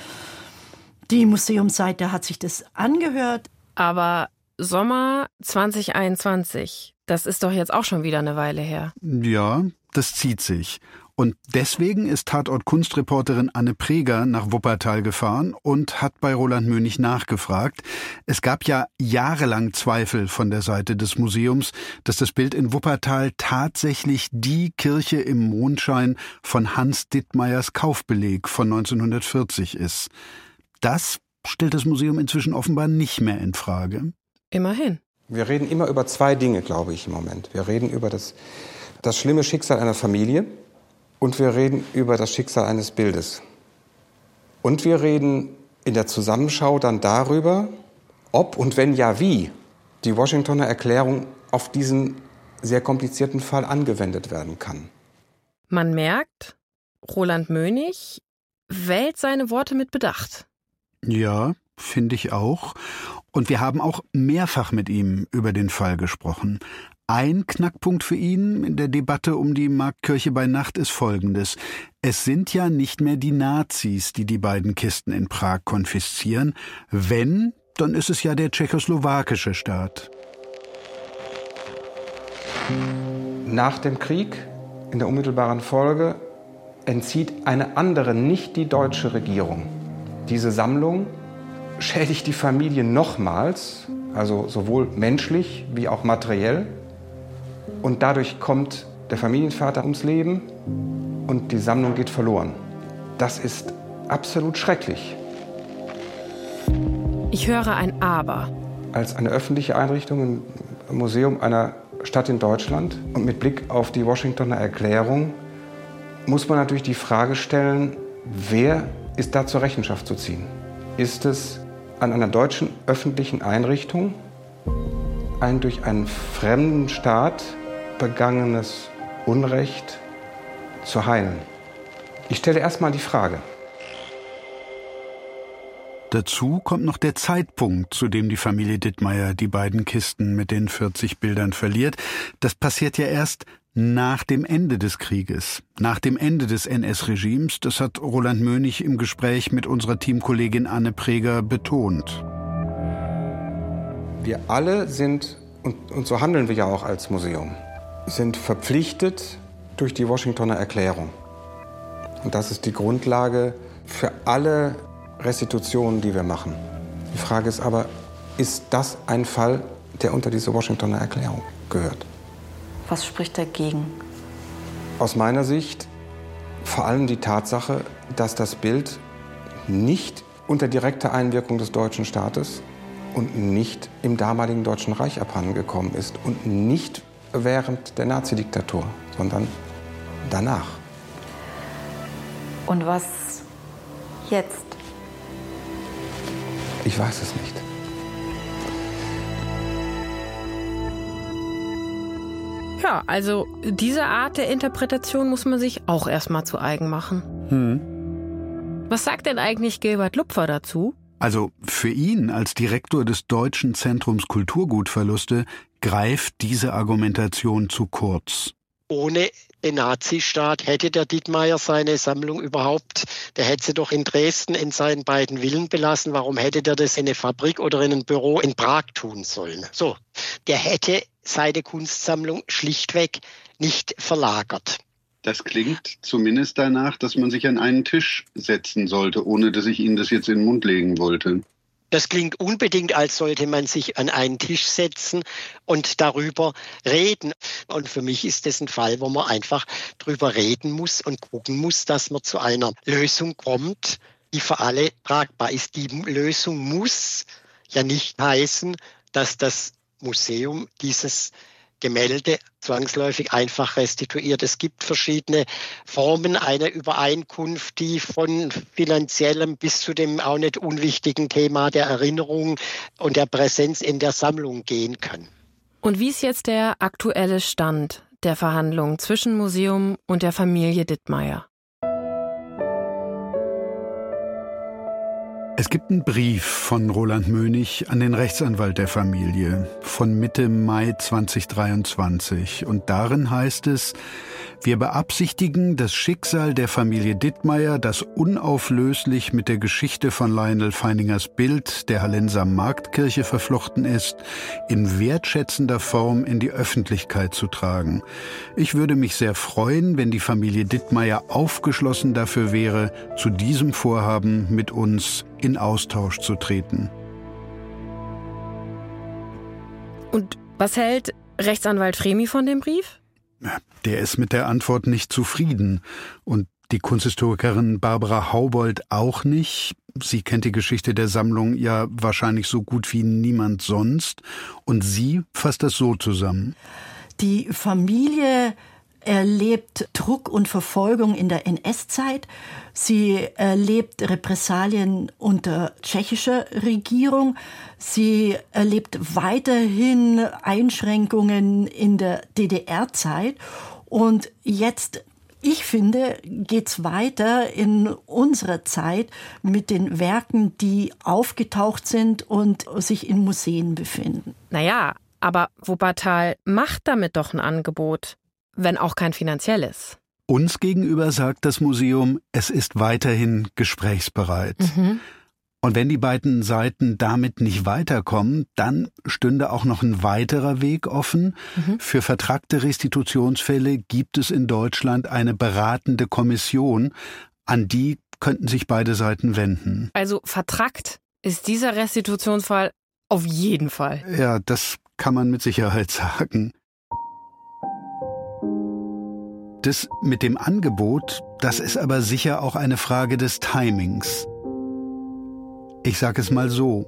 Die Museumsseite hat sich das angehört. Aber Sommer 2021, das ist doch jetzt auch schon wieder eine Weile her. Ja, das zieht sich. Und deswegen ist Tatort Kunstreporterin Anne Preger nach Wuppertal gefahren und hat bei Roland Mönig nachgefragt. Es gab ja jahrelang Zweifel von der Seite des Museums, dass das Bild in Wuppertal tatsächlich die Kirche im Mondschein von Hans Dittmeiers Kaufbeleg von 1940 ist. Das stellt das Museum inzwischen offenbar nicht mehr in Frage. Immerhin. Wir reden immer über zwei Dinge, glaube ich, im Moment. Wir reden über das, das schlimme Schicksal einer Familie, und wir reden über das Schicksal eines Bildes. Und wir reden in der Zusammenschau dann darüber, ob und wenn ja wie die Washingtoner Erklärung auf diesen sehr komplizierten Fall angewendet werden kann. Man merkt, Roland Mönig wählt seine Worte mit Bedacht. Ja, finde ich auch. Und wir haben auch mehrfach mit ihm über den Fall gesprochen. Ein Knackpunkt für ihn in der Debatte um die Marktkirche bei Nacht ist folgendes. Es sind ja nicht mehr die Nazis, die die beiden Kisten in Prag konfiszieren. Wenn, dann ist es ja der tschechoslowakische Staat. Nach dem Krieg, in der unmittelbaren Folge, entzieht eine andere, nicht die deutsche Regierung, diese Sammlung, schädigt die Familie nochmals, also sowohl menschlich wie auch materiell. Und dadurch kommt der Familienvater ums Leben und die Sammlung geht verloren. Das ist absolut schrecklich. Ich höre ein Aber. Als eine öffentliche Einrichtung, ein Museum einer Stadt in Deutschland und mit Blick auf die Washingtoner Erklärung muss man natürlich die Frage stellen, wer ist da zur Rechenschaft zu ziehen? Ist es an einer deutschen öffentlichen Einrichtung ein durch einen fremden Staat begangenes Unrecht zu heilen? Ich stelle erstmal die Frage. Dazu kommt noch der Zeitpunkt, zu dem die Familie Dittmeier die beiden Kisten mit den 40 Bildern verliert. Das passiert ja erst nach dem Ende des Krieges, nach dem Ende des NS-Regimes. Das hat Roland Mönig im Gespräch mit unserer Teamkollegin Anne Preger betont. Wir alle sind, und, und so handeln wir ja auch als Museum, sind verpflichtet durch die Washingtoner Erklärung. Und das ist die Grundlage für alle Restitutionen, die wir machen. Die Frage ist aber, ist das ein Fall, der unter diese Washingtoner Erklärung gehört? Was spricht dagegen? Aus meiner Sicht vor allem die Tatsache, dass das Bild nicht unter direkter Einwirkung des deutschen Staates und nicht im damaligen Deutschen Reich abhandengekommen ist und nicht während der Nazidiktatur, sondern danach. Und was jetzt? Ich weiß es nicht. Ja, also diese Art der Interpretation muss man sich auch erstmal zu eigen machen. Hm. Was sagt denn eigentlich Gilbert Lupfer dazu? Also für ihn als Direktor des Deutschen Zentrums Kulturgutverluste greift diese Argumentation zu kurz. Ohne den Nazistaat hätte der Dittmeier seine Sammlung überhaupt, der hätte sie doch in Dresden in seinen beiden Villen belassen. Warum hätte der das in eine Fabrik oder in ein Büro in Prag tun sollen? So, der hätte seine Kunstsammlung schlichtweg nicht verlagert. Das klingt zumindest danach, dass man sich an einen Tisch setzen sollte, ohne dass ich Ihnen das jetzt in den Mund legen wollte. Das klingt unbedingt, als sollte man sich an einen Tisch setzen und darüber reden. Und für mich ist das ein Fall, wo man einfach darüber reden muss und gucken muss, dass man zu einer Lösung kommt, die für alle tragbar ist. Die Lösung muss ja nicht heißen, dass das Museum dieses Gemälde zwangsläufig einfach restituiert. Es gibt verschiedene Formen einer Übereinkunft, die von finanziellem bis zu dem auch nicht unwichtigen Thema der Erinnerung und der Präsenz in der Sammlung gehen kann. Und wie ist jetzt der aktuelle Stand der Verhandlungen zwischen Museum und der Familie Dittmeier? Es gibt einen Brief von Roland Mönig an den Rechtsanwalt der Familie von Mitte Mai 2023 und darin heißt es, wir beabsichtigen, das Schicksal der Familie Dittmeier, das unauflöslich mit der Geschichte von Lionel Feiningers Bild der Hallenser Marktkirche verflochten ist, in wertschätzender Form in die Öffentlichkeit zu tragen. Ich würde mich sehr freuen, wenn die Familie Dittmeier aufgeschlossen dafür wäre, zu diesem Vorhaben mit uns in Austausch zu treten. Und was hält Rechtsanwalt Fremi von dem Brief? Der ist mit der Antwort nicht zufrieden. Und die Kunsthistorikerin Barbara Haubold auch nicht. Sie kennt die Geschichte der Sammlung ja wahrscheinlich so gut wie niemand sonst. Und sie fasst das so zusammen. Die Familie erlebt Druck und Verfolgung in der NS-Zeit. Sie erlebt Repressalien unter tschechischer Regierung. Sie erlebt weiterhin Einschränkungen in der DDR-Zeit. Und jetzt ich finde, geht's weiter in unserer Zeit mit den Werken, die aufgetaucht sind und sich in Museen befinden. Naja, aber Wuppertal macht damit doch ein Angebot wenn auch kein finanzielles. Uns gegenüber sagt das Museum, es ist weiterhin gesprächsbereit. Mhm. Und wenn die beiden Seiten damit nicht weiterkommen, dann stünde auch noch ein weiterer Weg offen. Mhm. Für vertragte Restitutionsfälle gibt es in Deutschland eine beratende Kommission, an die könnten sich beide Seiten wenden. Also vertrackt ist dieser Restitutionsfall auf jeden Fall. Ja, das kann man mit Sicherheit sagen. Das mit dem Angebot, das ist aber sicher auch eine Frage des Timings. Ich sage es mal so.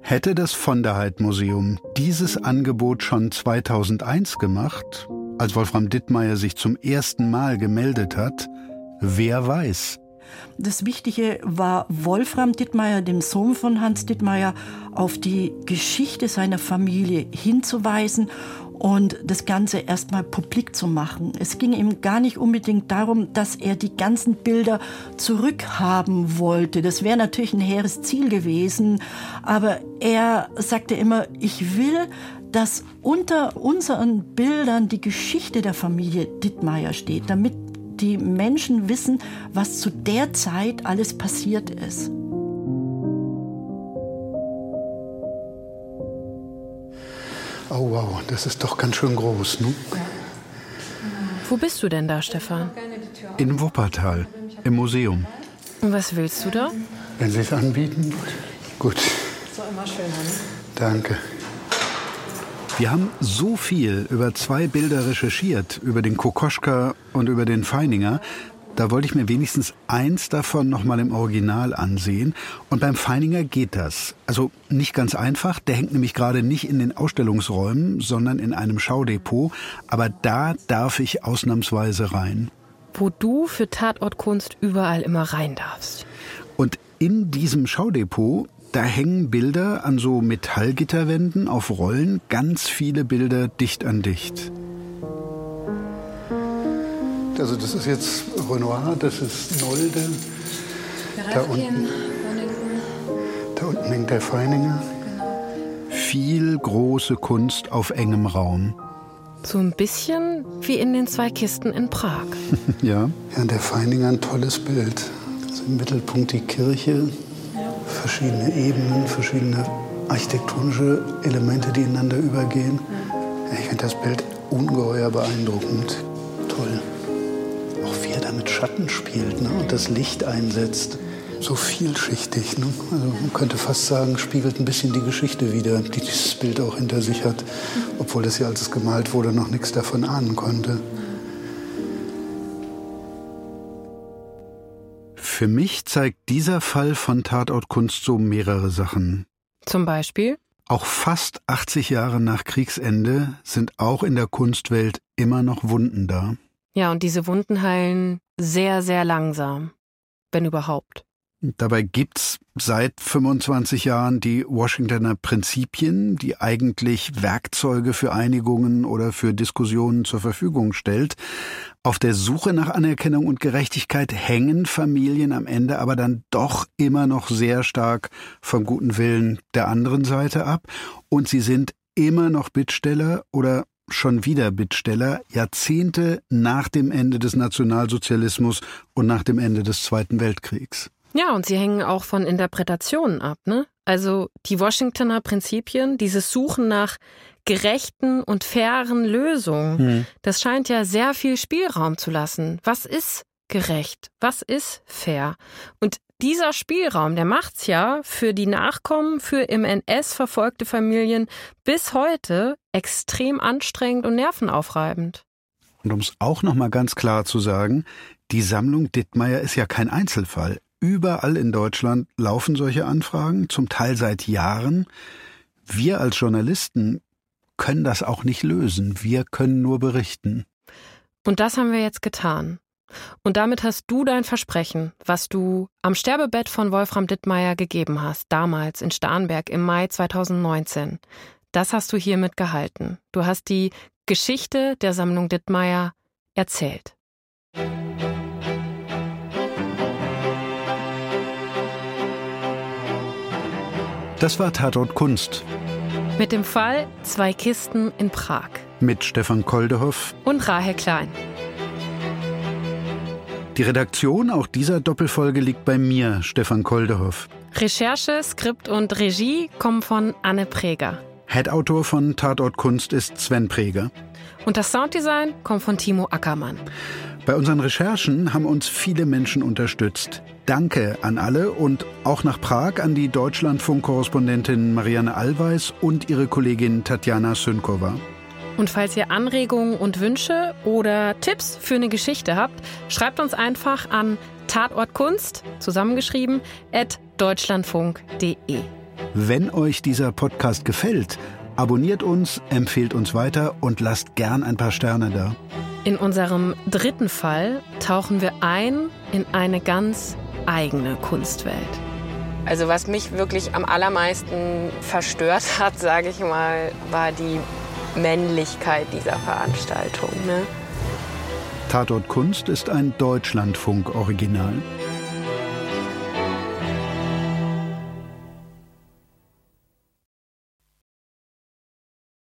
Hätte das von der Heid Museum dieses Angebot schon 2001 gemacht, als Wolfram Dittmeier sich zum ersten Mal gemeldet hat, wer weiß. Das Wichtige war, Wolfram Dittmeier, dem Sohn von Hans Dittmeier, auf die Geschichte seiner Familie hinzuweisen und das Ganze erstmal publik zu machen. Es ging ihm gar nicht unbedingt darum, dass er die ganzen Bilder zurückhaben wollte. Das wäre natürlich ein hehres Ziel gewesen, aber er sagte immer, ich will, dass unter unseren Bildern die Geschichte der Familie Dittmeier steht, damit die Menschen wissen, was zu der Zeit alles passiert ist. Oh wow, das ist doch ganz schön groß, ne? Wo bist du denn da, Stefan? In Wuppertal, im Museum. Und was willst du da? Wenn Sie es anbieten, gut. So immer schöner, ne? Danke. Wir haben so viel über zwei Bilder recherchiert, über den Kokoschka und über den Feininger, da wollte ich mir wenigstens eins davon nochmal im Original ansehen. Und beim Feininger geht das. Also nicht ganz einfach. Der hängt nämlich gerade nicht in den Ausstellungsräumen, sondern in einem Schaudepot. Aber da darf ich ausnahmsweise rein. Wo du für Tatortkunst überall immer rein darfst. Und in diesem Schaudepot da hängen Bilder an so Metallgitterwänden auf Rollen, ganz viele Bilder dicht an dicht. Also das ist jetzt Renoir, das ist Nolde. Da unten, da unten hängt der Feininger. Viel große Kunst auf engem Raum. So ein bisschen wie in den zwei Kisten in Prag. ja. Ja, der Feininger ein tolles Bild. Also Im Mittelpunkt die Kirche, verschiedene Ebenen, verschiedene architektonische Elemente, die ineinander übergehen. Ich finde das Bild ungeheuer beeindruckend. Toll. Schatten spielt ne? und das Licht einsetzt. So vielschichtig. Ne? Also man könnte fast sagen, spiegelt ein bisschen die Geschichte wider, die dieses Bild auch hinter sich hat. Obwohl das ja, als es gemalt wurde, noch nichts davon ahnen konnte. Für mich zeigt dieser Fall von Tatortkunst so mehrere Sachen. Zum Beispiel? Auch fast 80 Jahre nach Kriegsende sind auch in der Kunstwelt immer noch Wunden da. Ja, und diese Wunden heilen sehr, sehr langsam, wenn überhaupt. Dabei gibt's seit 25 Jahren die Washingtoner Prinzipien, die eigentlich Werkzeuge für Einigungen oder für Diskussionen zur Verfügung stellt. Auf der Suche nach Anerkennung und Gerechtigkeit hängen Familien am Ende aber dann doch immer noch sehr stark vom guten Willen der anderen Seite ab und sie sind immer noch Bittsteller oder schon wieder Bittsteller Jahrzehnte nach dem Ende des Nationalsozialismus und nach dem Ende des Zweiten Weltkriegs. Ja, und sie hängen auch von Interpretationen ab, ne? Also die Washingtoner Prinzipien, dieses Suchen nach gerechten und fairen Lösungen, hm. das scheint ja sehr viel Spielraum zu lassen. Was ist gerecht? Was ist fair? Und dieser Spielraum, der macht's ja für die Nachkommen, für im NS verfolgte Familien bis heute extrem anstrengend und nervenaufreibend. Und um es auch noch mal ganz klar zu sagen, die Sammlung Dittmeier ist ja kein Einzelfall. Überall in Deutschland laufen solche Anfragen, zum Teil seit Jahren. Wir als Journalisten können das auch nicht lösen. Wir können nur berichten. Und das haben wir jetzt getan. Und damit hast du dein Versprechen, was du am Sterbebett von Wolfram Dittmeier gegeben hast, damals in Starnberg im Mai 2019, das hast du hiermit gehalten. Du hast die Geschichte der Sammlung Dittmeier erzählt. Das war Tatort Kunst. Mit dem Fall Zwei Kisten in Prag. Mit Stefan Koldehoff und Rahel Klein. Die Redaktion auch dieser Doppelfolge liegt bei mir, Stefan Koldehoff. Recherche, Skript und Regie kommen von Anne Preger. Head-Autor von Tatort Kunst ist Sven Preger. Und das Sounddesign kommt von Timo Ackermann. Bei unseren Recherchen haben uns viele Menschen unterstützt. Danke an alle und auch nach Prag an die Deutschlandfunk-Korrespondentin Marianne Allweis und ihre Kollegin Tatjana Synkova. Und falls ihr Anregungen und Wünsche oder Tipps für eine Geschichte habt, schreibt uns einfach an tatortkunst, zusammengeschrieben, at deutschlandfunk.de. Wenn euch dieser Podcast gefällt, abonniert uns, empfehlt uns weiter und lasst gern ein paar Sterne da. In unserem dritten Fall tauchen wir ein in eine ganz eigene Kunstwelt. Also was mich wirklich am allermeisten verstört hat, sage ich mal, war die Männlichkeit dieser Veranstaltung. Ne? Tatort Kunst ist ein Deutschlandfunk-Original.